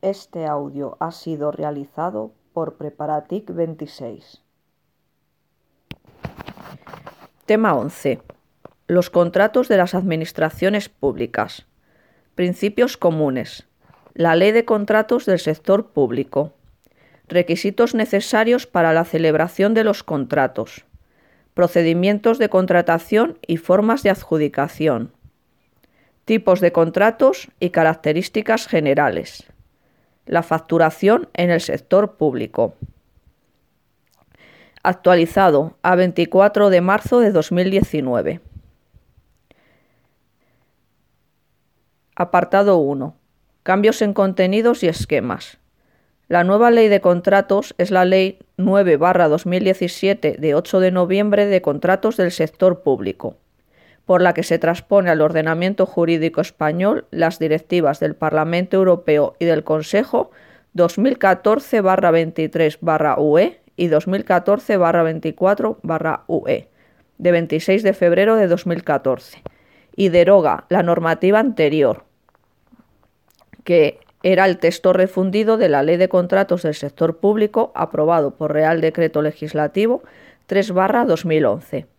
Este audio ha sido realizado por Preparatic 26. Tema 11. Los contratos de las administraciones públicas. Principios comunes. La Ley de Contratos del Sector Público. Requisitos necesarios para la celebración de los contratos. Procedimientos de contratación y formas de adjudicación. Tipos de contratos y características generales. La facturación en el sector público. Actualizado a 24 de marzo de 2019. Apartado 1. Cambios en contenidos y esquemas. La nueva ley de contratos es la Ley 9-2017 de 8 de noviembre de contratos del sector público, por la que se transpone al ordenamiento jurídico español las directivas del Parlamento Europeo y del Consejo 2014-23-UE y 2014-24-UE de 26 de febrero de 2014 y deroga la normativa anterior que era el texto refundido de la Ley de Contratos del Sector Público aprobado por Real Decreto Legislativo 3-2011.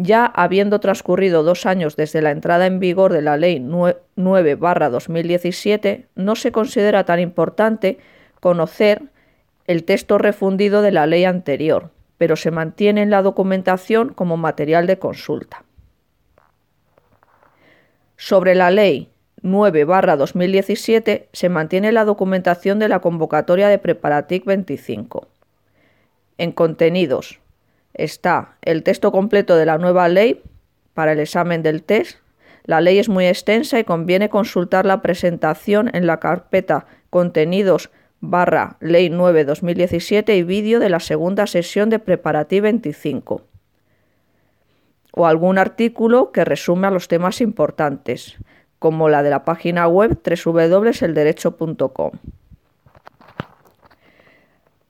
Ya habiendo transcurrido dos años desde la entrada en vigor de la Ley 9-2017, no se considera tan importante conocer el texto refundido de la ley anterior, pero se mantiene en la documentación como material de consulta. Sobre la ley 9-2017 se mantiene la documentación de la convocatoria de Preparatic 25. En contenidos está el texto completo de la nueva ley para el examen del test. La ley es muy extensa y conviene consultar la presentación en la carpeta Contenidos barra Ley 9-2017 y vídeo de la segunda sesión de Preparatic 25 o algún artículo que resuma los temas importantes como la de la página web www.elderecho.com.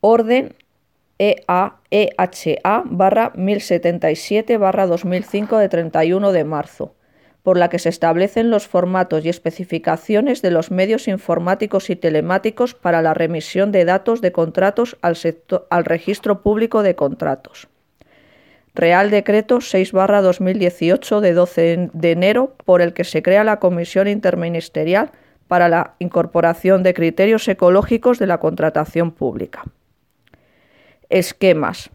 Orden EAEHA barra 1077 barra 2005 de 31 de marzo, por la que se establecen los formatos y especificaciones de los medios informáticos y telemáticos para la remisión de datos de contratos al registro público de contratos. Real Decreto 6-2018 de 12 de enero por el que se crea la Comisión Interministerial para la incorporación de criterios ecológicos de la contratación pública. Esquemas.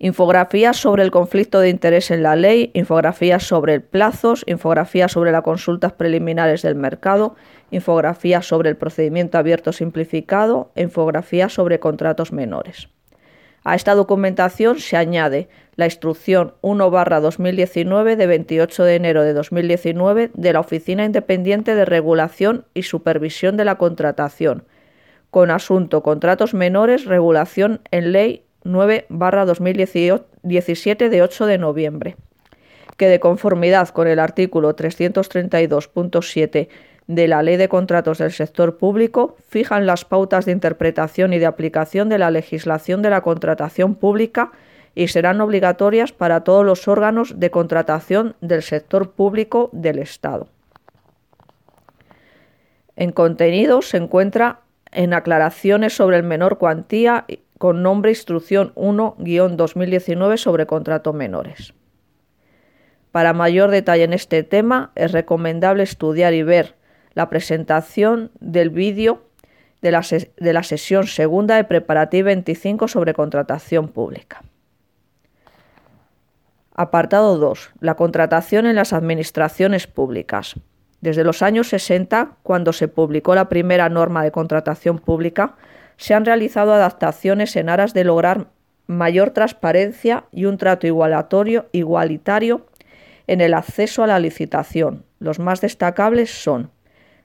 Infografías sobre el conflicto de interés en la ley, infografías sobre plazos, infografías sobre las consultas preliminares del mercado, infografías sobre el procedimiento abierto simplificado, infografías sobre contratos menores. A esta documentación se añade la instrucción 1-2019 de 28 de enero de 2019 de la Oficina Independiente de Regulación y Supervisión de la Contratación, con asunto Contratos Menores, Regulación en Ley 9-2017 de 8 de noviembre, que de conformidad con el artículo 332.7 de la Ley de Contratos del Sector Público fijan las pautas de interpretación y de aplicación de la legislación de la contratación pública y serán obligatorias para todos los órganos de contratación del sector público del Estado. En contenido se encuentra en aclaraciones sobre el menor cuantía con nombre Instrucción 1-2019 sobre contrato menores. Para mayor detalle en este tema es recomendable estudiar y ver la presentación del vídeo de la, de la sesión segunda de Preparativa 25 sobre contratación pública. Apartado 2. La contratación en las administraciones públicas. Desde los años 60, cuando se publicó la primera norma de contratación pública, se han realizado adaptaciones en aras de lograr mayor transparencia y un trato igualatorio, igualitario en el acceso a la licitación. Los más destacables son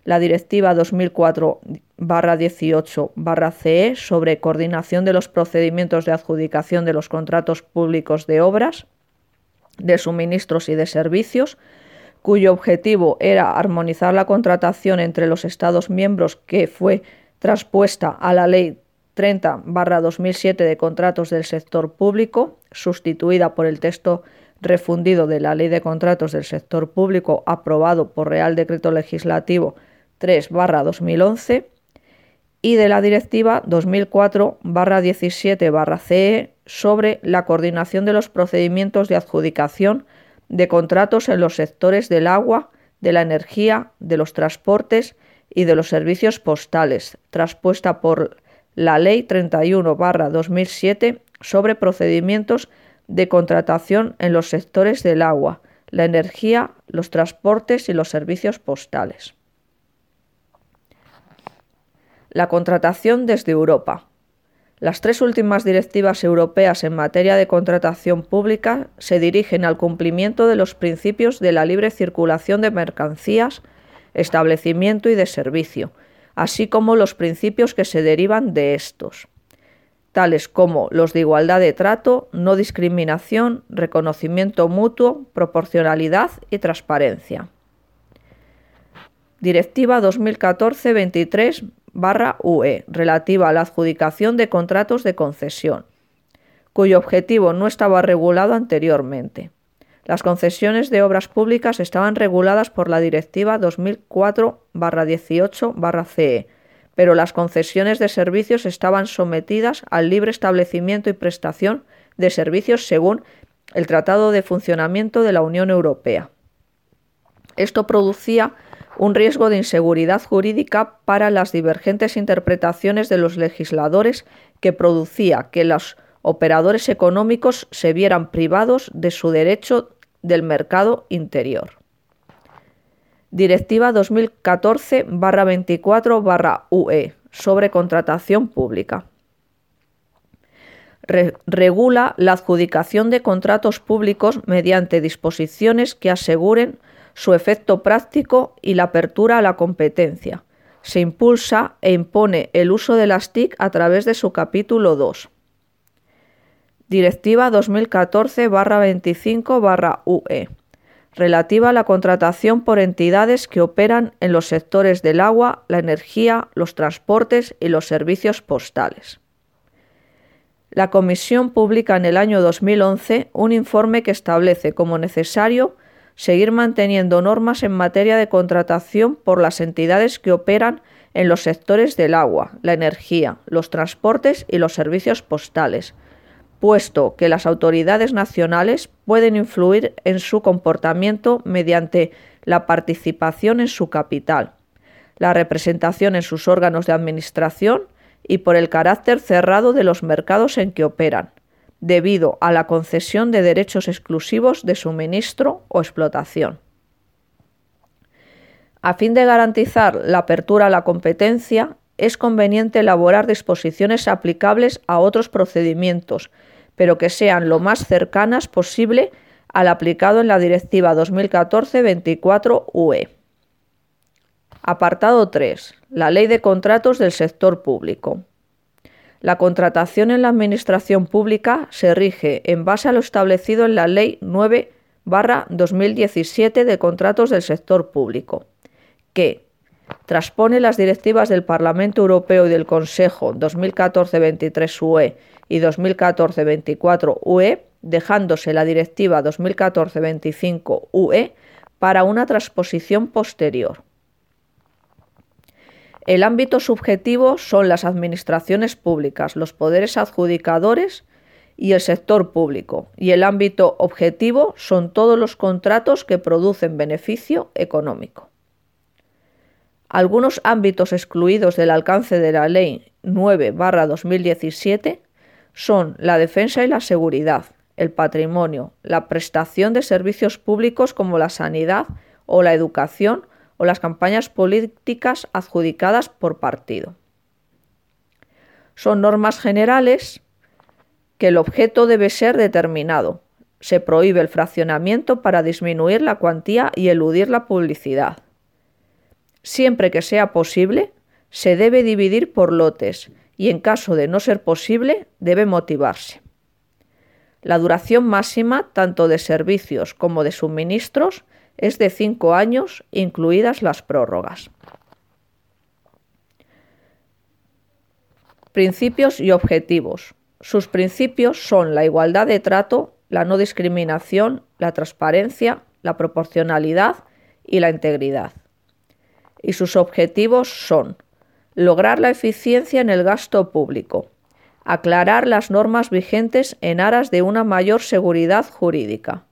la Directiva 2004-18-CE sobre coordinación de los procedimientos de adjudicación de los contratos públicos de obras, de suministros y de servicios, cuyo objetivo era armonizar la contratación entre los Estados miembros que fue traspuesta a la Ley 30-2007 de contratos del sector público, sustituida por el texto refundido de la Ley de Contratos del Sector Público aprobado por Real Decreto Legislativo 3-2011 y de la Directiva 2004-17-CE sobre la coordinación de los procedimientos de adjudicación de contratos en los sectores del agua, de la energía, de los transportes y de los servicios postales, traspuesta por la Ley 31-2007 sobre procedimientos de contratación en los sectores del agua, la energía, los transportes y los servicios postales. La contratación desde Europa. Las tres últimas directivas europeas en materia de contratación pública se dirigen al cumplimiento de los principios de la libre circulación de mercancías, establecimiento y de servicio, así como los principios que se derivan de estos, tales como los de igualdad de trato, no discriminación, reconocimiento mutuo, proporcionalidad y transparencia. Directiva 2014-23 UE, relativa a la adjudicación de contratos de concesión, cuyo objetivo no estaba regulado anteriormente. Las concesiones de obras públicas estaban reguladas por la Directiva 2004-18-CE, pero las concesiones de servicios estaban sometidas al libre establecimiento y prestación de servicios según el Tratado de Funcionamiento de la Unión Europea. Esto producía un riesgo de inseguridad jurídica para las divergentes interpretaciones de los legisladores que producía que los operadores económicos se vieran privados de su derecho del mercado interior. Directiva 2014-24-UE sobre contratación pública. regula la adjudicación de contratos públicos mediante disposiciones que aseguren su efecto práctico y la apertura a la competencia. Se impulsa e impone el uso de las TIC a través de su capítulo 2. Directiva 2014-25-UE, relativa a la contratación por entidades que operan en los sectores del agua, la energía, los transportes y los servicios postales. La Comisión publica en el año 2011 un informe que establece como necesario seguir manteniendo normas en materia de contratación por las entidades que operan en los sectores del agua, la energía, los transportes y los servicios postales, puesto que las autoridades nacionales pueden influir en su comportamiento mediante la participación en su capital, la representación en sus órganos de administración y por el carácter cerrado de los mercados en que operan, debido a la concesión de derechos exclusivos de suministro o explotación. A fin de garantizar la apertura a la competencia, es conveniente elaborar disposiciones aplicables a otros procedimientos, pero que sean lo más cercanas posible al aplicado en la Directiva 2014-24-UE. Apartado 3. La Ley de Contratos del Sector Público. La contratación en la Administración Pública se rige en base a lo establecido en la Ley 9 2017 de Contratos del Sector Público, que transpone las directivas del Parlamento Europeo y del Consejo 2014-23 UE y 2014-24 UE, dejándose la directiva 2014-25 UE para una transposición posterior. El ámbito subjetivo son las administraciones públicas, los poderes adjudicadores y el sector público, y el ámbito objetivo son todos los contratos que producen beneficio económico. Algunos ámbitos excluidos del alcance de la Ley 9-2017 son la defensa y la seguridad, el patrimonio, la prestación de servicios públicos como la sanidad o la educación o las campañas políticas adjudicadas por partido. Son normas generales que el objeto debe ser determinado. Se prohíbe el fraccionamiento para disminuir la cuantía y eludir la publicidad. Siempre que sea posible, se debe dividir por lotes y en caso de no ser posible, debe motivarse. La duración máxima, tanto de servicios como de suministros, es de cinco años, incluidas las prórrogas. Principios y objetivos. Sus principios son la igualdad de trato, la no discriminación, la transparencia, la proporcionalidad y la integridad. y sus objetivos son lograr la eficiencia en el gasto público, aclarar las normas vigentes en aras de una mayor seguridad jurídica,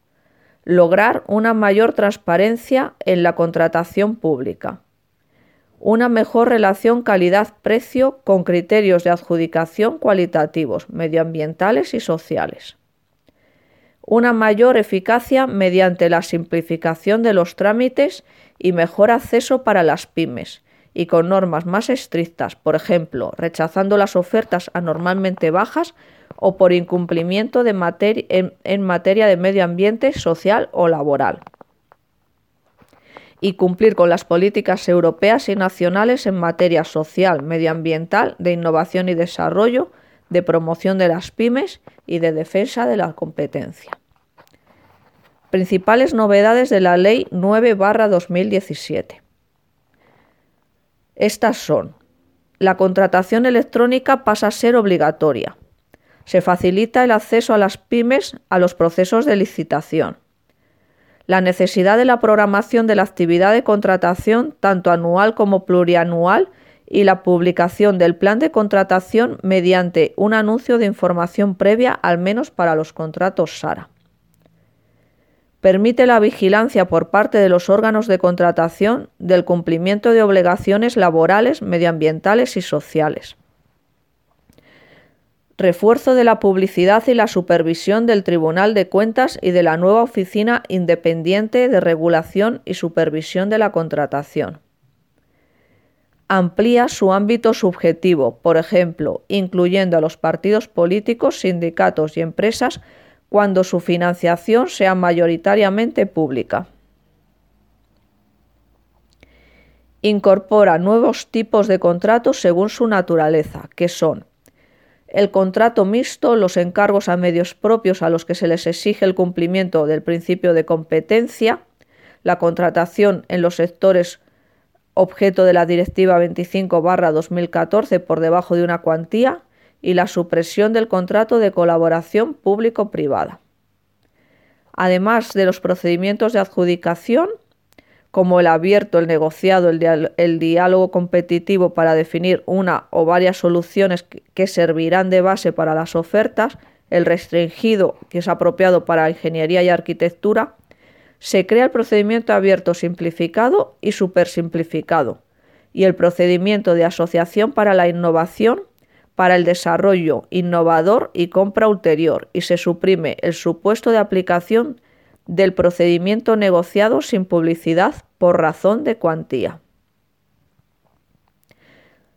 lograr una mayor transparencia en la contratación pública, una mejor relación calidad-precio con criterios de adjudicación cualitativos, medioambientales y sociales, una mayor eficacia mediante la simplificación de los trámites y mejor acceso para las pymes, y con normas más estrictas, por ejemplo, rechazando las ofertas anormalmente bajas o por incumplimiento en, en materia de medio ambiente, social o laboral. Y cumplir con las políticas europeas y nacionales en materia social, medioambiental, de innovación y desarrollo, de promoción de las pymes y de defensa de la competencia. Principales novedades de la Ley 9-2017. Estas son, la contratación electrónica pasa a ser obligatoria. Se facilita el acceso a las pymes a los procesos de licitación. La necesidad de la programación de la actividad de contratación, tanto anual como plurianual, y la publicación del plan de contratación mediante un anuncio de información previa, al menos para los contratos SARA permite la vigilancia por parte de los órganos de contratación del cumplimiento de obligaciones laborales, medioambientales y sociales. Refuerzo de la publicidad y la supervisión del Tribunal de Cuentas y de la nueva Oficina Independiente de Regulación y Supervisión de la Contratación. Amplía su ámbito subjetivo, por ejemplo, incluyendo a los partidos políticos, sindicatos y empresas cuando su financiación sea mayoritariamente pública. Incorpora nuevos tipos de contratos según su naturaleza, que son el contrato mixto, los encargos a medios propios a los que se les exige el cumplimiento del principio de competencia, la contratación en los sectores objeto de la Directiva 25-2014 por debajo de una cuantía, y la supresión del contrato de colaboración público-privada. Además de los procedimientos de adjudicación, como el abierto, el negociado, el, diálogo competitivo para definir una o varias soluciones que servirán de base para las ofertas, el restringido, que es apropiado para ingeniería y arquitectura, se crea el procedimiento abierto simplificado y supersimplificado, y el procedimiento de asociación para la innovación para el desarrollo innovador y compra ulterior y se suprime el supuesto de aplicación del procedimiento negociado sin publicidad por razón de cuantía.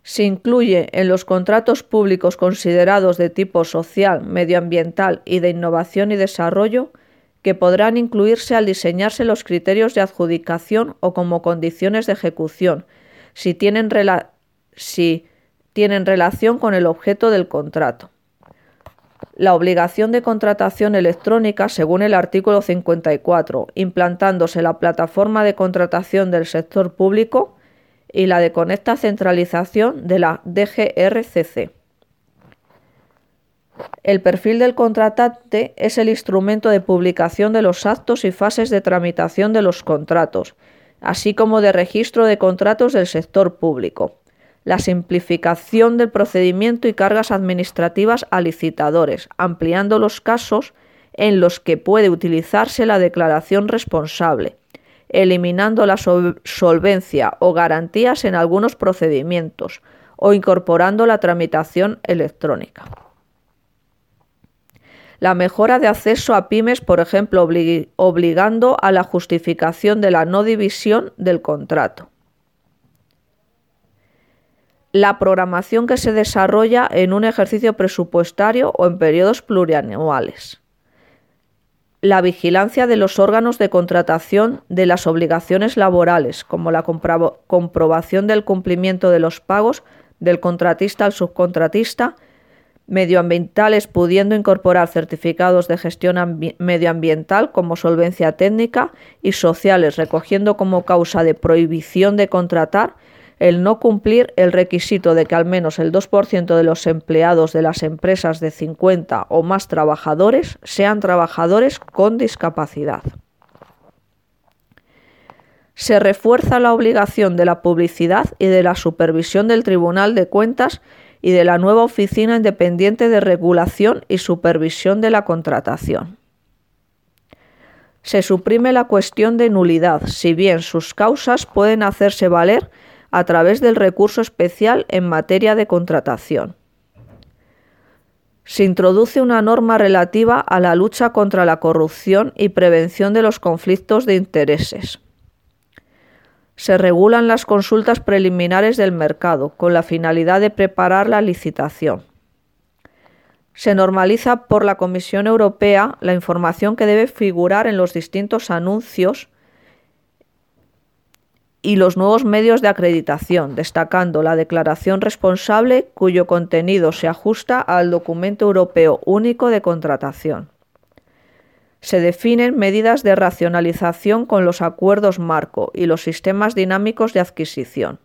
Se incluye en los contratos públicos considerados de tipo social, medioambiental y de innovación y desarrollo que podrán incluirse al diseñarse los criterios de adjudicación o como condiciones de ejecución, si tienen, relación con el objeto del contrato. La obligación de contratación electrónica, según el artículo 54, implantándose la plataforma de contratación del sector público y la de conecta centralización de la DGRCC. El perfil del contratante es el instrumento de publicación de los actos y fases de tramitación de los contratos, así como de registro de contratos del sector público la simplificación del procedimiento y cargas administrativas a licitadores, ampliando los casos en los que puede utilizarse la declaración responsable, eliminando la solvencia o garantías en algunos procedimientos o incorporando la tramitación electrónica. La mejora de acceso a pymes, por ejemplo, obligando a la justificación de la no división del contrato la programación que se desarrolla en un ejercicio presupuestario o en periodos plurianuales. La vigilancia de los órganos de contratación de las obligaciones laborales, como la comprobación del cumplimiento de los pagos del contratista al subcontratista, medioambientales pudiendo incorporar certificados de gestión medioambiental como solvencia técnica y sociales recogiendo como causa de prohibición de contratar el no cumplir el requisito de que al menos el 2% de los empleados de las empresas de 50 o más trabajadores sean trabajadores con discapacidad. se refuerza la obligación de la publicidad y de la supervisión del Tribunal de Cuentas y de la nueva Oficina Independiente de Regulación y Supervisión de la Contratación. Se suprime la cuestión de nulidad, si bien sus causas pueden hacerse valer a través del recurso especial en materia de contratación. Se introduce una norma relativa a la lucha contra la corrupción y prevención de los conflictos de intereses se regulan las consultas preliminares del mercado con la finalidad de preparar la licitación. Se normaliza por la Comisión Europea la información que debe figurar en los distintos anuncios y los nuevos medios de acreditación, destacando la declaración responsable cuyo contenido se ajusta al documento europeo único de contratación se definen medidas de racionalización con los acuerdos marco y los sistemas dinámicos de adquisición.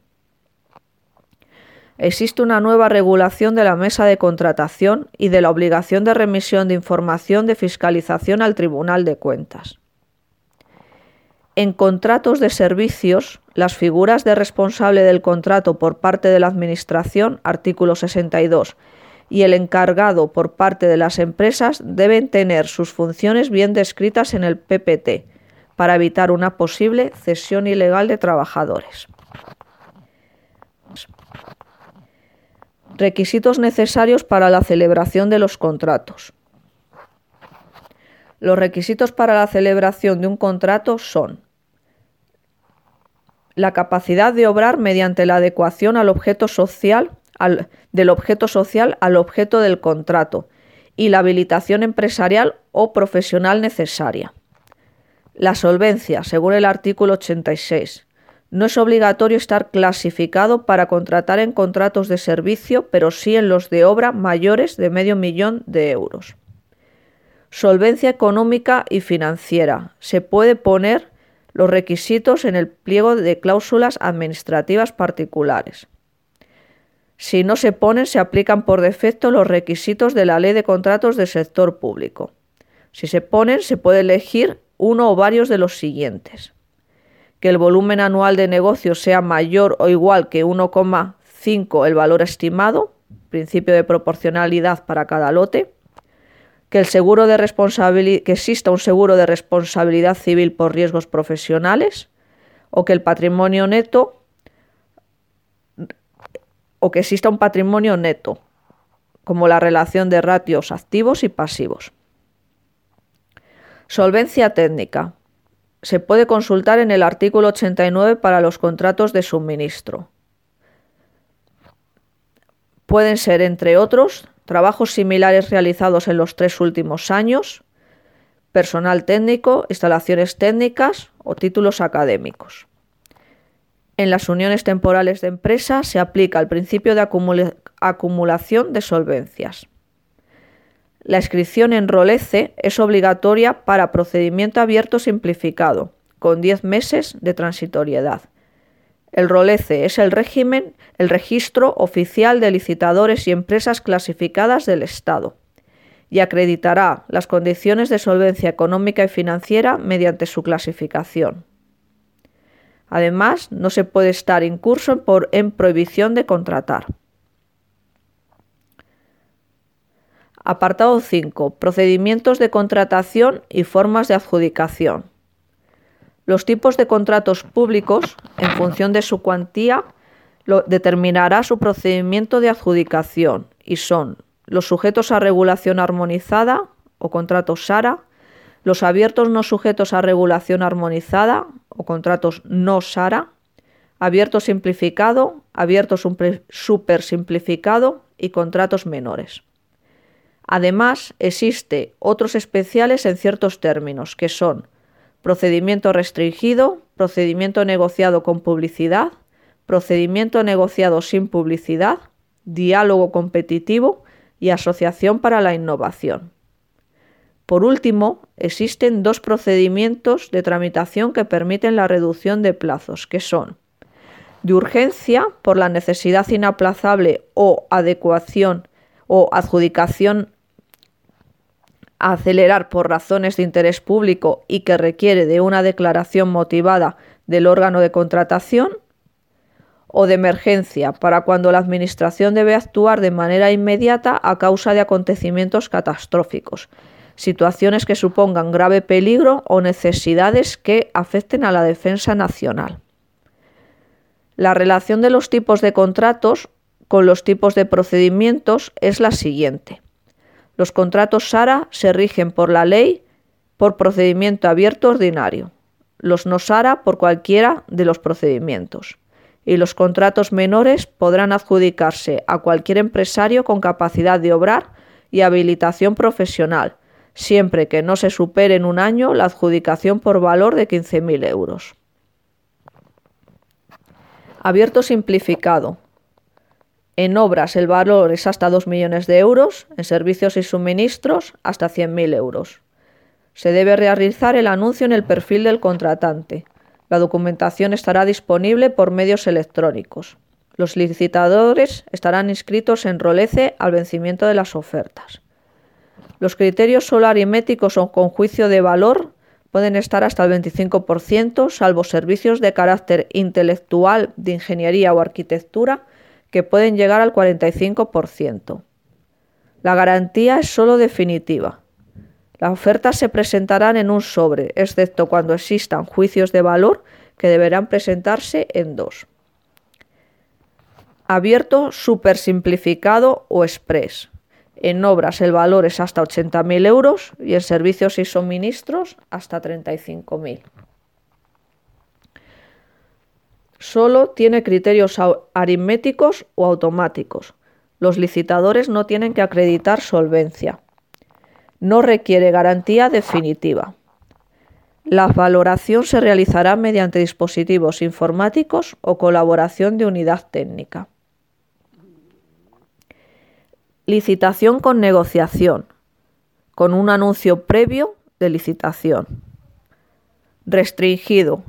Existe una nueva regulación de la mesa de contratación y de la obligación de remisión de información de fiscalización al Tribunal de Cuentas. En contratos de servicios, las figuras de responsable del contrato por parte de la Administración, artículo 62, y el encargado por parte de las empresas deben tener sus funciones bien descritas en el PPT para evitar una posible cesión ilegal de trabajadores. Requisitos necesarios para la celebración de los contratos. Los requisitos para la celebración de un contrato son la capacidad de obrar mediante la adecuación al objeto social del objeto social al objeto del contrato y la habilitación empresarial o profesional necesaria. La solvencia, según el artículo 86. No es obligatorio estar clasificado para contratar en contratos de servicio, pero sí en los de obra mayores de medio millón de euros. Solvencia económica y financiera. Se puede poner los requisitos en el pliego de cláusulas administrativas particulares. Si no se ponen, se aplican por defecto los requisitos de la Ley de Contratos del Sector Público. Si se ponen, se puede elegir uno o varios de los siguientes. Que el volumen anual de negocios sea mayor o igual que 1,5 el valor estimado, principio de proporcionalidad para cada lote. Que, el seguro de que exista un seguro de responsabilidad civil por riesgos profesionales o que el patrimonio neto o que exista un patrimonio neto, como la relación de ratios activos y pasivos. Solvencia técnica. Se puede consultar en el artículo 89 para los contratos de suministro. Pueden ser, entre otros, trabajos similares realizados en los tres últimos años, personal técnico, instalaciones técnicas o títulos académicos. En las uniones temporales de empresa se aplica el principio de acumulación de solvencias. La inscripción en ROLECE es obligatoria para procedimiento abierto simplificado, con 10 meses de transitoriedad. El ROLECE es el régimen, el registro oficial de licitadores y empresas clasificadas del Estado y acreditará las condiciones de solvencia económica y financiera mediante su clasificación. Además, no se puede estar incurso por, en prohibición de contratar. Apartado 5. Procedimientos de contratación y formas de adjudicación. Los tipos de contratos públicos, en función de su cuantía, lo determinará su procedimiento de adjudicación y son los sujetos a regulación armonizada o contratos SARA, los abiertos no sujetos a regulación armonizada o contratos no SARA, abierto simplificado, abierto super simplificado y contratos menores. Además, existe otros especiales en ciertos términos, que son procedimiento restringido, procedimiento negociado con publicidad, procedimiento negociado sin publicidad, diálogo competitivo y asociación para la innovación. Por último, existen dos procedimientos de tramitación que permiten la reducción de plazos, que son de urgencia por la necesidad inaplazable o adecuación o adjudicación acelerar por razones de interés público y que requiere de una declaración motivada del órgano de contratación o de emergencia para cuando la Administración debe actuar de manera inmediata a causa de acontecimientos catastróficos, situaciones que supongan grave peligro o necesidades que afecten a la defensa nacional. La relación de los tipos de contratos con los tipos de procedimientos es la siguiente. Los contratos SARA se rigen por la ley por procedimiento abierto ordinario, los no SARA por cualquiera de los procedimientos y los contratos menores podrán adjudicarse a cualquier empresario con capacidad de obrar y habilitación profesional, siempre que no se supere en un año la adjudicación por valor de 15.000 euros. Abierto simplificado. En obras el valor es hasta 2 millones de euros, en servicios y suministros hasta 100.000 euros. Se debe realizar el anuncio en el perfil del contratante la documentación estará disponible por medios electrónicos. Los licitadores estarán inscritos en Rolece al vencimiento de las ofertas. Los criterios solo aritméticos o con juicio de valor pueden estar hasta el 25%, salvo servicios de carácter intelectual, de ingeniería o arquitectura, que pueden llegar al 45%. La garantía es solo definitiva. Las ofertas se presentarán en un sobre, excepto cuando existan juicios de valor que deberán presentarse en dos. Abierto, supersimplificado o express. En obras el valor es hasta 80.000 euros y en servicios y suministros hasta 35.000. Solo tiene criterios aritméticos o automáticos. Los licitadores no tienen que acreditar solvencia no requiere garantía definitiva. La valoración se realizará mediante dispositivos informáticos o colaboración de unidad técnica. Licitación con negociación, con un anuncio previo de licitación. Restringido.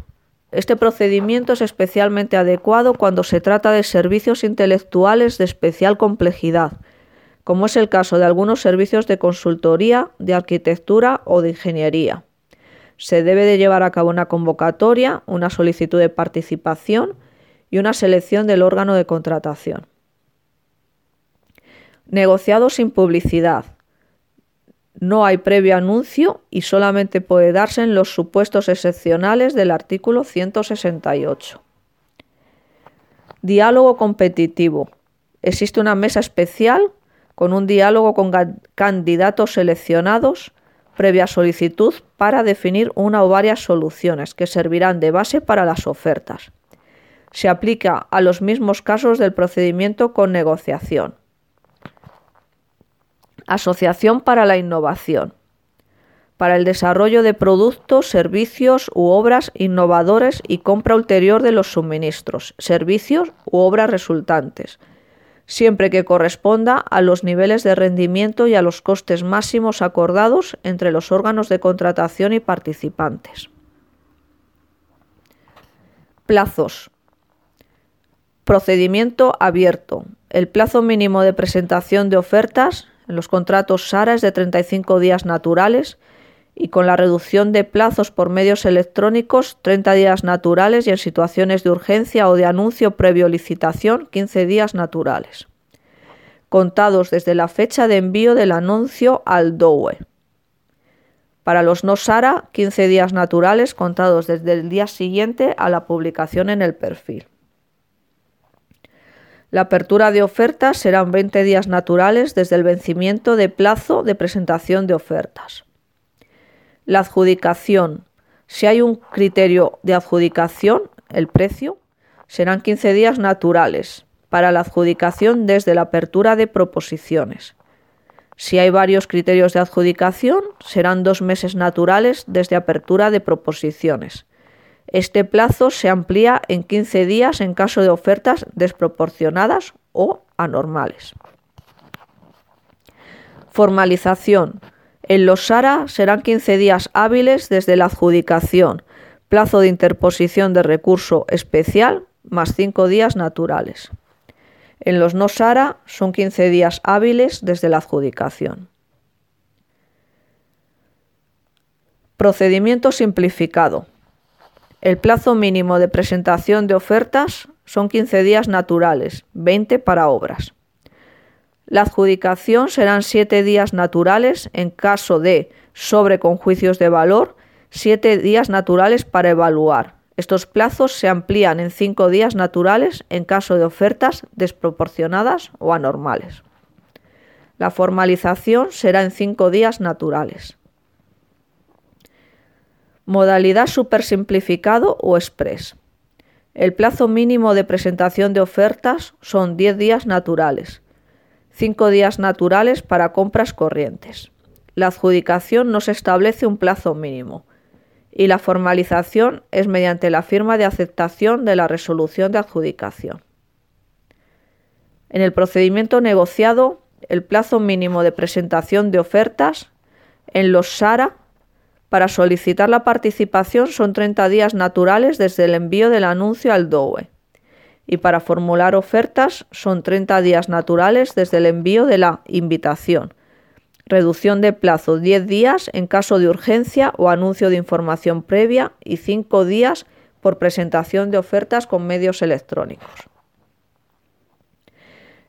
Este procedimiento es especialmente adecuado cuando se trata de servicios intelectuales de especial complejidad, como es el caso de algunos servicios de consultoría, de arquitectura o de ingeniería. Se debe de llevar a cabo una convocatoria, una solicitud de participación y una selección del órgano de contratación. Negociado sin publicidad. No hay previo anuncio y solamente puede darse en los supuestos excepcionales del artículo 168. Diálogo competitivo. Existe una mesa especial con un diálogo con candidatos seleccionados previa solicitud para definir una o varias soluciones que servirán de base para las ofertas. Se aplica a los mismos casos del procedimiento con negociación. Asociación para la innovación. Para el desarrollo de productos, servicios u obras innovadores y compra ulterior de los suministros, servicios u obras resultantes siempre que corresponda a los niveles de rendimiento y a los costes máximos acordados entre los órganos de contratación y participantes. Plazos. Procedimiento abierto. El plazo mínimo de presentación de ofertas en los contratos SARA es de 35 días naturales y con la reducción de plazos por medios electrónicos, 30 días naturales y en situaciones de urgencia o de anuncio previo licitación, 15 días naturales, contados desde la fecha de envío del anuncio al DOE. Para los no SARA, 15 días naturales contados desde el día siguiente a la publicación en el perfil. La apertura de ofertas serán 20 días naturales desde el vencimiento de plazo de presentación de ofertas. La adjudicación. Si hay un criterio de adjudicación, el precio, serán 15 días naturales para la adjudicación desde la apertura de proposiciones. Si hay varios criterios de adjudicación, serán dos meses naturales desde apertura de proposiciones. Este plazo se amplía en 15 días en caso de ofertas desproporcionadas o anormales. Formalización. En los SARA serán 15 días hábiles desde la adjudicación, plazo de interposición de recurso especial más 5 días naturales. En los no SARA son 15 días hábiles desde la adjudicación. Procedimiento simplificado. El plazo mínimo de presentación de ofertas son 15 días naturales, 20 para obras. La adjudicación serán 7 días naturales en caso de sobre con juicios de valor, 7 días naturales para evaluar. Estos plazos se amplían en 5 días naturales en caso de ofertas desproporcionadas o anormales. La formalización será en 5 días naturales. Modalidad supersimplificado o express. El plazo mínimo de presentación de ofertas son 10 días naturales, 5 días naturales para compras corrientes. La adjudicación no se establece un plazo mínimo y la formalización es mediante la firma de aceptación de la resolución de adjudicación. En el procedimiento negociado, el plazo mínimo de presentación de ofertas en los SARA para solicitar la participación son 30 días naturales desde el envío del anuncio al DOE y para formular ofertas son 30 días naturales desde el envío de la invitación. Reducción de plazo 10 días en caso de urgencia o anuncio de información previa y 5 días por presentación de ofertas con medios electrónicos.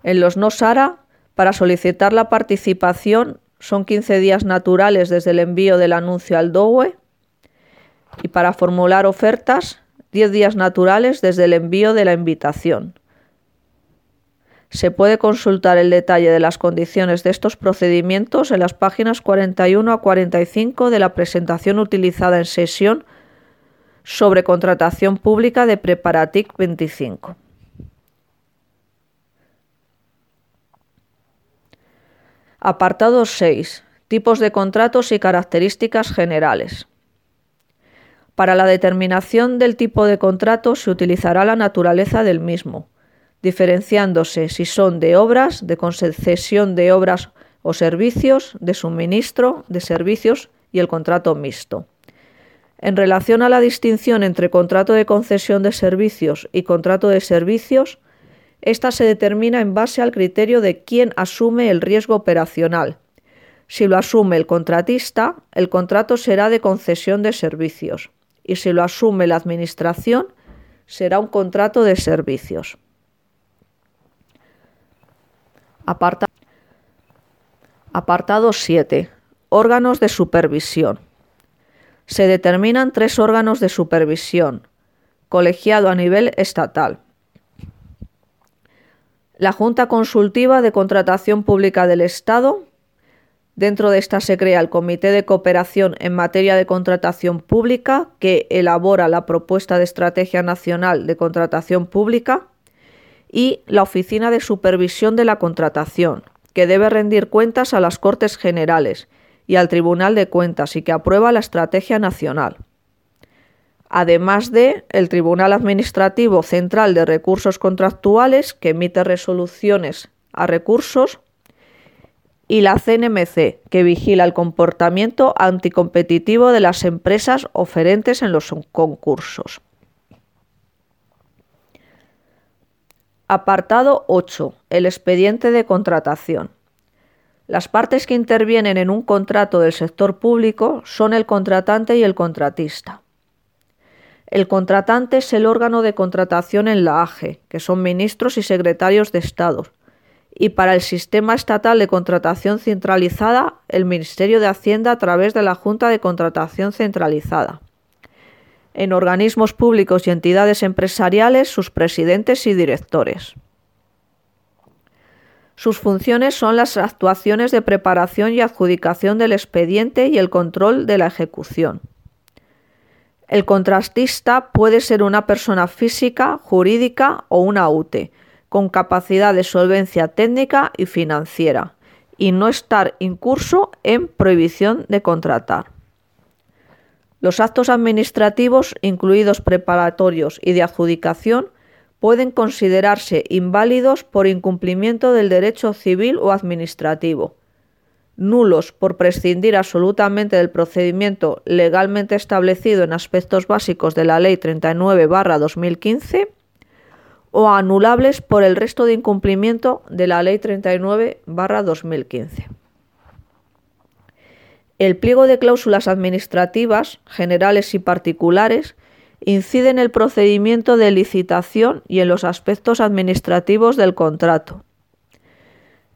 En los no SARA, para solicitar la participación son 15 días naturales desde el envío del anuncio al DOE y para formular ofertas 10 días naturales desde el envío de la invitación. Se puede consultar el detalle de las condiciones de estos procedimientos en las páginas 41 a 45 de la presentación utilizada en sesión sobre contratación pública de Preparatic 25. Apartado 6. Tipos de contratos y características generales. Para la determinación del tipo de contrato se utilizará la naturaleza del mismo, diferenciándose si son de obras, de concesión de obras o servicios, de suministro, de servicios y el contrato mixto. En relación a la distinción entre contrato de concesión de servicios y contrato de servicios, esta se determina en base al criterio de quién asume el riesgo operacional. Si lo asume el contratista, el contrato será de concesión de servicios y si lo asume la Administración, será un contrato de servicios. Apartado 7. Órganos de supervisión. Se determinan tres órganos de supervisión, colegiado a nivel estatal la Junta Consultiva de Contratación Pública del Estado. Dentro de esta se crea el Comité de Cooperación en materia de contratación pública, que elabora la propuesta de Estrategia Nacional de Contratación Pública, y la Oficina de Supervisión de la Contratación, que debe rendir cuentas a las Cortes Generales y al Tribunal de Cuentas y que aprueba la Estrategia Nacional además de el Tribunal Administrativo Central de Recursos Contractuales, que emite resoluciones a recursos, y la CNMC, que vigila el comportamiento anticompetitivo de las empresas oferentes en los concursos. Apartado 8. El expediente de contratación. Las partes que intervienen en un contrato del sector público son el contratante y el contratista. El contratante es el órgano de contratación en la AGE, que son ministros y secretarios de Estado. Y para el sistema estatal de contratación centralizada, el Ministerio de Hacienda a través de la Junta de Contratación Centralizada. En organismos públicos y entidades empresariales, sus presidentes y directores. Sus funciones son las actuaciones de preparación y adjudicación del expediente y el control de la ejecución. El contratista puede ser una persona física, jurídica o una UTE, con capacidad de solvencia técnica y financiera, y no estar incurso en prohibición de contratar. Los actos administrativos, incluidos preparatorios y de adjudicación, pueden considerarse inválidos por incumplimiento del derecho civil o administrativo, nulos por prescindir absolutamente del procedimiento legalmente establecido en aspectos básicos de la Ley 39-2015 o anulables por el resto de incumplimiento de la Ley 39-2015. El pliego de cláusulas administrativas, generales y particulares, incide en el procedimiento de licitación y en los aspectos administrativos del contrato.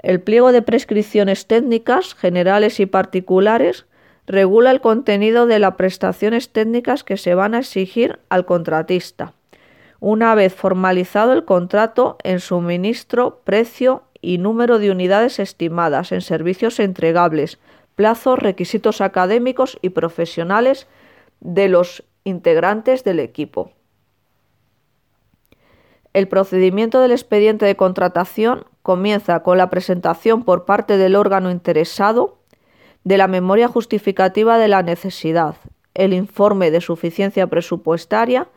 El pliego de prescripciones técnicas, generales y particulares, regula el contenido de las prestaciones técnicas que se van a exigir al contratista, una vez formalizado el contrato en suministro, precio y número de unidades estimadas en servicios entregables, plazos, requisitos académicos y profesionales de los integrantes del equipo. El procedimiento del expediente de contratación comienza con la presentación por parte del órgano interesado de la memoria justificativa de la necesidad, el informe de suficiencia presupuestaria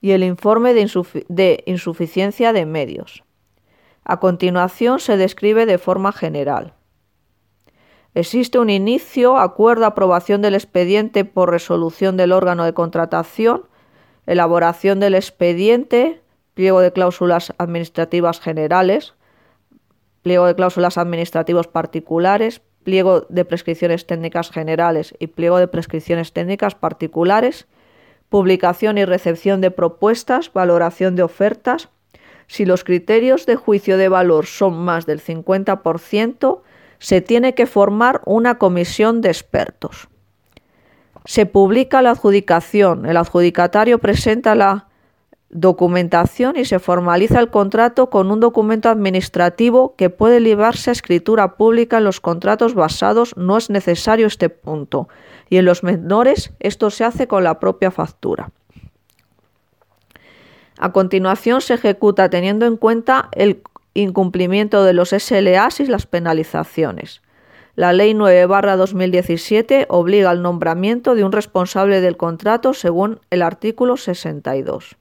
y el informe de, insuficiencia de medios. A continuación se describe de forma general. Existe un inicio, acuerdo, aprobación del expediente por resolución del órgano de contratación, elaboración del expediente, pliego de cláusulas administrativas generales, pliego de cláusulas administrativos particulares, pliego de prescripciones técnicas generales y pliego de prescripciones técnicas particulares, publicación y recepción de propuestas, valoración de ofertas. Si los criterios de juicio de valor son más del 50%, se tiene que formar una comisión de expertos. Se publica la adjudicación, el adjudicatario presenta la documentación y se formaliza el contrato con un documento administrativo que puede librarse a escritura pública en los contratos basados, no es necesario este punto, y en los menores esto se hace con la propia factura. A continuación se ejecuta teniendo en cuenta el incumplimiento de los SLAs y las penalizaciones. La Ley 9-2017 obliga al nombramiento de un responsable del contrato según el artículo 62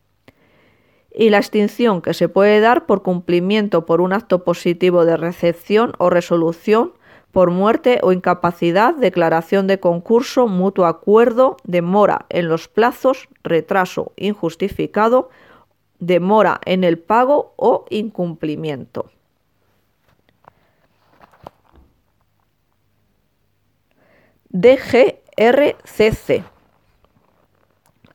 y la extinción que se puede dar por cumplimiento por un acto positivo de recepción o resolución por muerte o incapacidad, declaración de concurso, mutuo acuerdo, demora en los plazos, retraso injustificado, demora en el pago o incumplimiento. DGRCC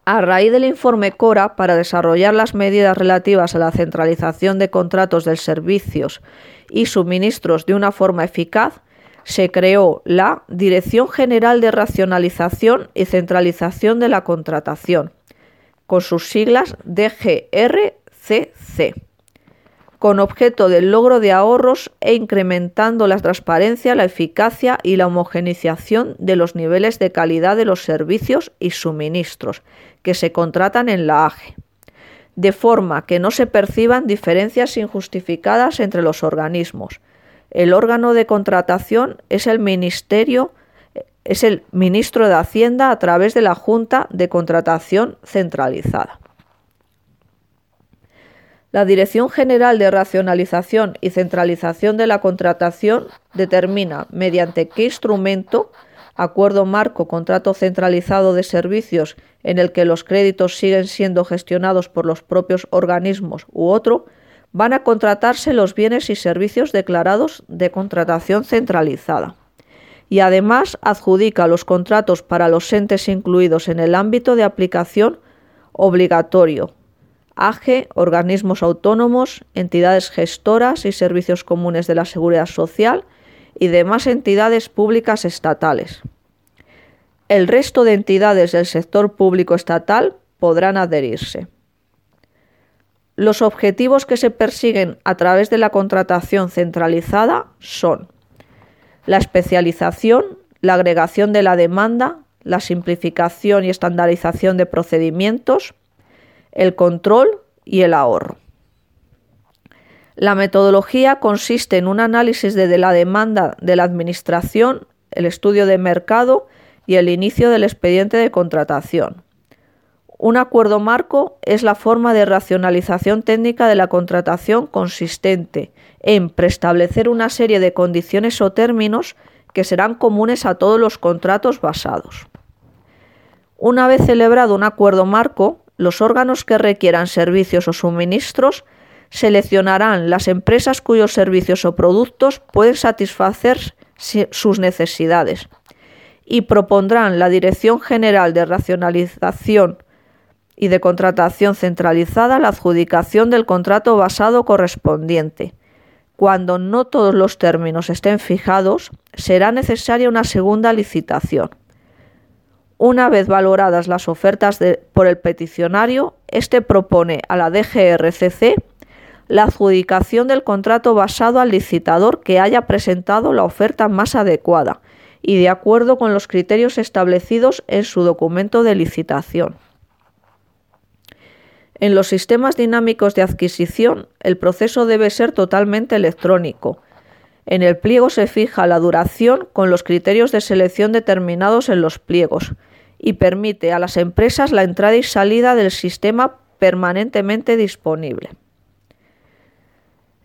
a raíz del informe CORA, para desarrollar las medidas relativas a la centralización de contratos de servicios y suministros de una forma eficaz, se creó la Dirección General de Racionalización y Centralización de la Contratación, con sus siglas DGRCC con objeto del logro de ahorros e incrementando la transparencia, la eficacia y la homogenización de los niveles de calidad de los servicios y suministros que se contratan en la AGE, de forma que no se perciban diferencias injustificadas entre los organismos. El órgano de contratación es el Ministerio es el ministro de Hacienda a través de la Junta de Contratación Centralizada. La Dirección General de Racionalización y Centralización de la Contratación determina mediante qué instrumento, acuerdo marco, contrato centralizado de servicios en el que los créditos siguen siendo gestionados por los propios organismos u otro, van a contratarse los bienes y servicios declarados de contratación centralizada. Y además adjudica los contratos para los entes incluidos en el ámbito de aplicación obligatorio, AGE, organismos autónomos, entidades gestoras y servicios comunes de la seguridad social y demás entidades públicas estatales. El resto de entidades del sector público estatal podrán adherirse. Los objetivos que se persiguen a través de la contratación centralizada son la especialización, la agregación de la demanda, la simplificación y estandarización de procedimientos, el control y el ahorro. La metodología consiste en un análisis de la demanda de la Administración, el estudio de mercado y el inicio del expediente de contratación. Un acuerdo marco es la forma de racionalización técnica de la contratación consistente en preestablecer una serie de condiciones o términos que serán comunes a todos los contratos basados. Una vez celebrado un acuerdo marco, los órganos que requieran servicios o suministros seleccionarán las empresas cuyos servicios o productos pueden satisfacer sus necesidades y propondrán la Dirección General de Racionalización y de contratación centralizada la adjudicación del contrato basado correspondiente. Cuando no todos los términos estén fijados, será necesaria una segunda licitación. Una vez valoradas las ofertas por el peticionario, éste propone a la DGRCC la adjudicación del contrato basado al licitador que haya presentado la oferta más adecuada y de acuerdo con los criterios establecidos en su documento de licitación. En los sistemas dinámicos de adquisición, el proceso debe ser totalmente electrónico. En el pliego se fija la duración con los criterios de selección determinados en los pliegos y permite a las empresas la entrada y salida del sistema permanentemente disponible.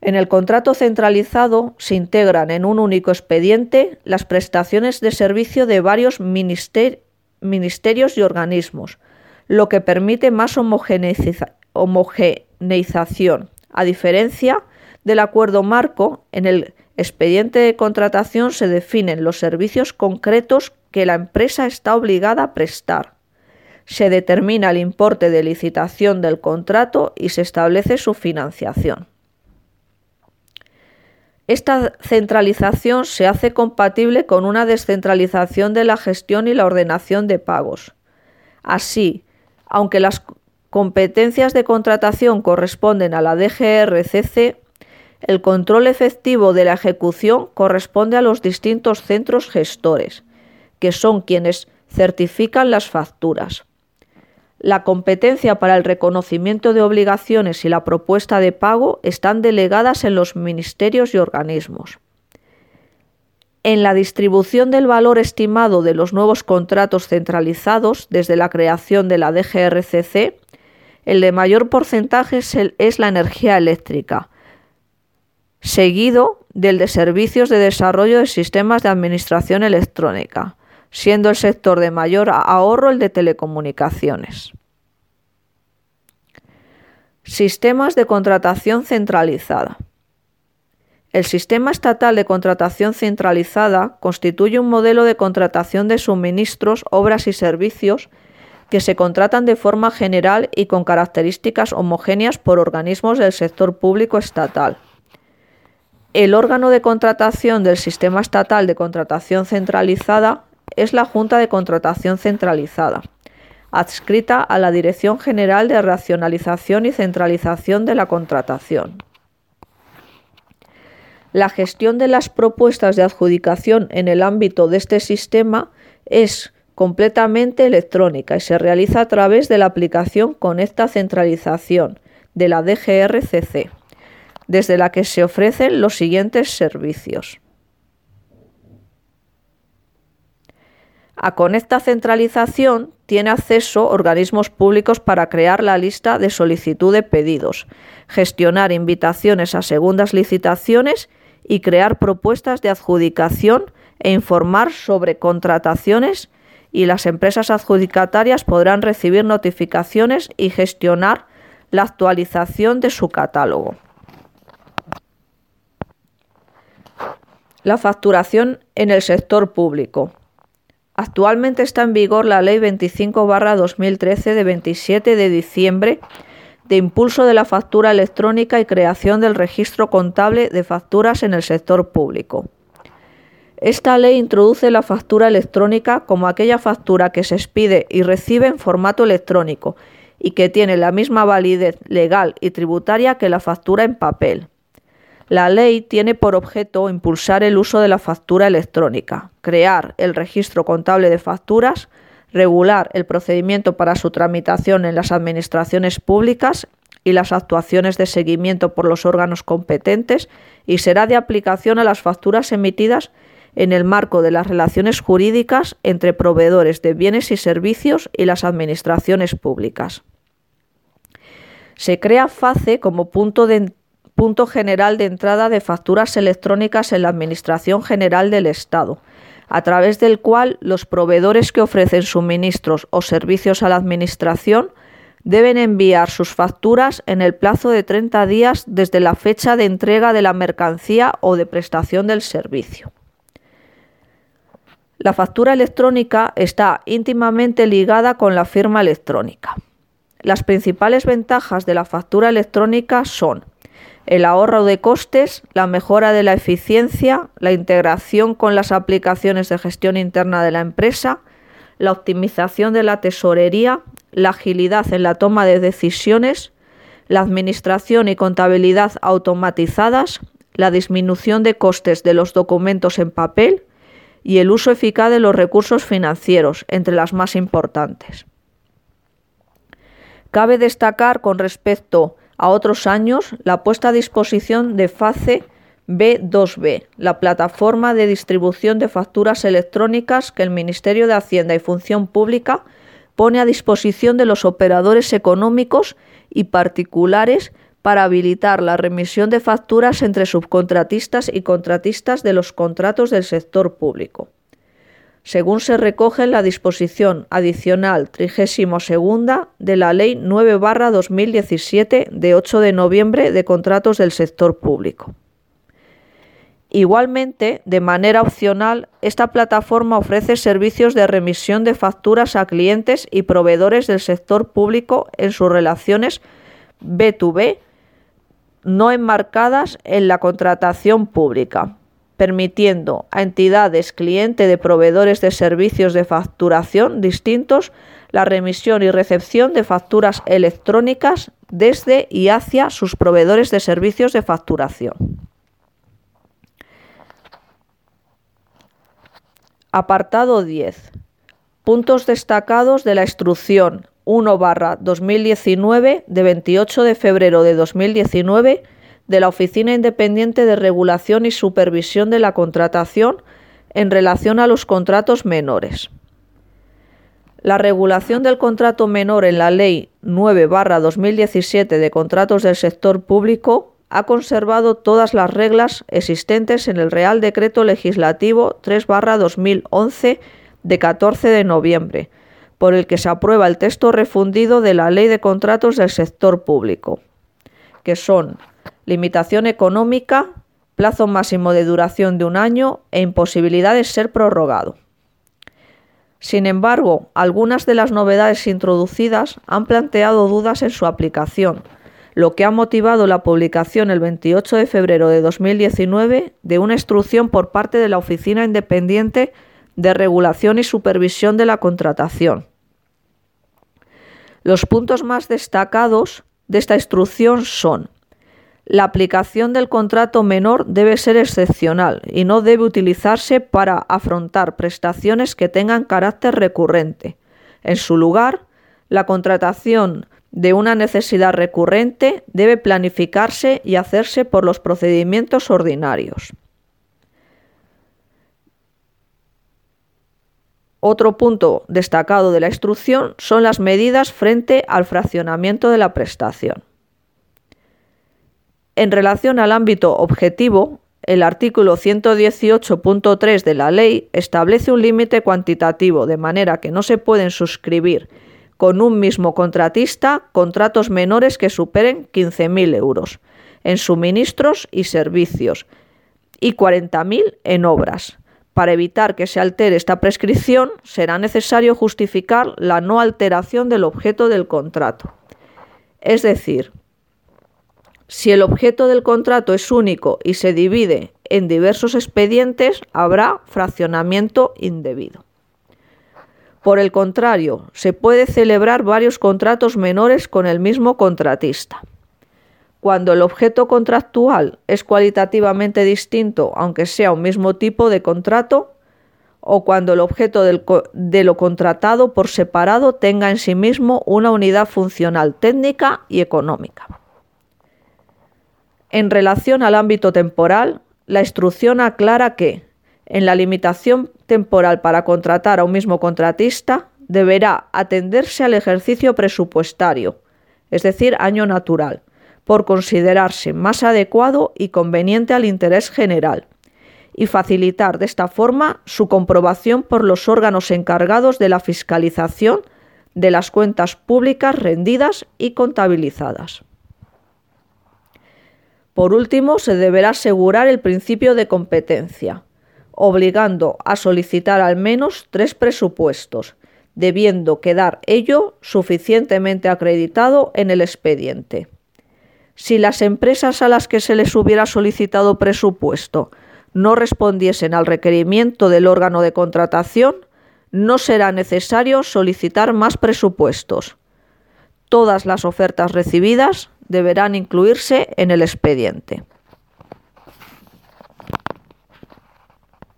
En el contrato centralizado se integran en un único expediente las prestaciones de servicio de varios ministerios y organismos, lo que permite más homogeneización, a diferencia del acuerdo marco, en el expediente de contratación se definen los servicios concretos que la empresa está obligada a prestar. Se determina el importe de licitación del contrato y se establece su financiación. Esta centralización se hace compatible con una descentralización de la gestión y la ordenación de pagos. Así, aunque las competencias de contratación corresponden a la DGRCC, el control efectivo de la ejecución corresponde a los distintos centros gestores, que son quienes certifican las facturas. La competencia para el reconocimiento de obligaciones y la propuesta de pago están delegadas en los ministerios y organismos. En la distribución del valor estimado de los nuevos contratos centralizados desde la creación de la DGRCC, el de mayor porcentaje es, la energía eléctrica, seguido del de servicios de desarrollo de sistemas de administración electrónica, siendo el sector de mayor ahorro el de telecomunicaciones. Sistemas de contratación centralizada. El sistema estatal de contratación centralizada constituye un modelo de contratación de suministros, obras y servicios que se contratan de forma general y con características homogéneas por organismos del sector público estatal. El órgano de contratación del sistema estatal de contratación centralizada es la Junta de Contratación Centralizada, adscrita a la Dirección General de Racionalización y Centralización de la Contratación. La gestión de las propuestas de adjudicación en el ámbito de este sistema es completamente electrónica y se realiza a través de la aplicación Conecta Centralización de la DGRCC, desde la que se ofrecen los siguientes servicios. A Conecta Centralización tiene acceso organismos públicos para crear la lista de solicitud de pedidos, gestionar invitaciones a segundas licitaciones y crear propuestas de adjudicación e informar sobre contrataciones y las empresas adjudicatarias podrán recibir notificaciones y gestionar la actualización de su catálogo. La facturación en el sector público. Actualmente está en vigor la Ley 25-2013 de 27 de diciembre de impulso de la factura electrónica y creación del registro contable de facturas en el sector público. Esta ley introduce la factura electrónica como aquella factura que se expide y recibe en formato electrónico y que tiene la misma validez legal y tributaria que la factura en papel. La ley tiene por objeto impulsar el uso de la factura electrónica, crear el registro contable de facturas, regular el procedimiento para su tramitación en las administraciones públicas y las actuaciones de seguimiento por los órganos competentes y será de aplicación a las facturas emitidas en el marco de las relaciones jurídicas entre proveedores de bienes y servicios y las administraciones públicas. Se crea FACE como punto, punto general de entrada de facturas electrónicas en la Administración General del Estado a través del cual los proveedores que ofrecen suministros o servicios a la Administración deben enviar sus facturas en el plazo de 30 días desde la fecha de entrega de la mercancía o de prestación del servicio. La factura electrónica está íntimamente ligada con la firma electrónica. las principales ventajas de la factura electrónica son el ahorro de costes, la mejora de la eficiencia, la integración con las aplicaciones de gestión interna de la empresa, la optimización de la tesorería, la agilidad en la toma de decisiones, la administración y contabilidad automatizadas, la disminución de costes de los documentos en papel y el uso eficaz de los recursos financieros, entre las más importantes. Cabe destacar con respecto a otros años la puesta a disposición de FACE B2B, la plataforma de distribución de facturas electrónicas que el Ministerio de Hacienda y Función Pública pone a disposición de los operadores económicos y particulares para habilitar la remisión de facturas entre subcontratistas y contratistas de los contratos del sector público. Según se recoge en la disposición adicional 32 de la Ley 9-2017 de 8 de noviembre de contratos del sector público. Igualmente, de manera opcional, esta plataforma ofrece servicios de remisión de facturas a clientes y proveedores del sector público en sus relaciones B2B no enmarcadas en la contratación pública, permitiendo a entidades cliente de proveedores de servicios de facturación distintos la remisión y recepción de facturas electrónicas desde y hacia sus proveedores de servicios de facturación. Apartado 10. Puntos destacados de la instrucción 1 2019 de 28 de febrero de 2019 de la Oficina Independiente de Regulación y Supervisión de la Contratación en relación a los contratos menores. La regulación del contrato menor en la Ley 9-2017 de contratos del sector público ha conservado todas las reglas existentes en el Real Decreto Legislativo 3-2011 de 14 de noviembre, por el que se aprueba el texto refundido de la Ley de Contratos del Sector Público, que son limitación económica, plazo máximo de duración de un año e imposibilidad de ser prorrogado. Sin embargo, algunas de las novedades introducidas han planteado dudas en su aplicación, lo que ha motivado la publicación el 28 de febrero de 2019 de una instrucción por parte de la Oficina Independiente de regulación y supervisión de la contratación. Los puntos más destacados de esta instrucción son la aplicación del contrato menor debe ser excepcional y no debe utilizarse para afrontar prestaciones que tengan carácter recurrente. En su lugar, la contratación de una necesidad recurrente debe planificarse y hacerse por los procedimientos ordinarios. Otro punto destacado de la instrucción son las medidas frente al fraccionamiento de la prestación. En relación al ámbito objetivo, el artículo 118.3 de la ley establece un límite cuantitativo, de manera que no se pueden suscribir con un mismo contratista contratos menores que superen 15.000 euros en suministros y servicios y 40.000 en obras para evitar que se altere esta prescripción, será necesario justificar la no alteración del objeto del contrato. Es decir, si el objeto del contrato es único y se divide en diversos expedientes, habrá fraccionamiento indebido. Por el contrario, se puede celebrar varios contratos menores con el mismo contratista. Cuando el objeto contractual es cualitativamente distinto, aunque sea un mismo tipo de contrato, o cuando el objeto de lo contratado por separado tenga en sí mismo una unidad funcional técnica y económica. En relación al ámbito temporal, la instrucción aclara que, en la limitación temporal para contratar a un mismo contratista, deberá atenderse al ejercicio presupuestario, es decir, año natural, por considerarse más adecuado y conveniente al interés general, y facilitar de esta forma su comprobación por los órganos encargados de la fiscalización de las cuentas públicas rendidas y contabilizadas. Por último, se deberá asegurar el principio de competencia, obligando a solicitar al menos tres presupuestos, debiendo quedar ello suficientemente acreditado en el expediente. Si las empresas a las que se les hubiera solicitado presupuesto no respondiesen al requerimiento del órgano de contratación, no será necesario solicitar más presupuestos. Todas las ofertas recibidas deberán incluirse en el expediente.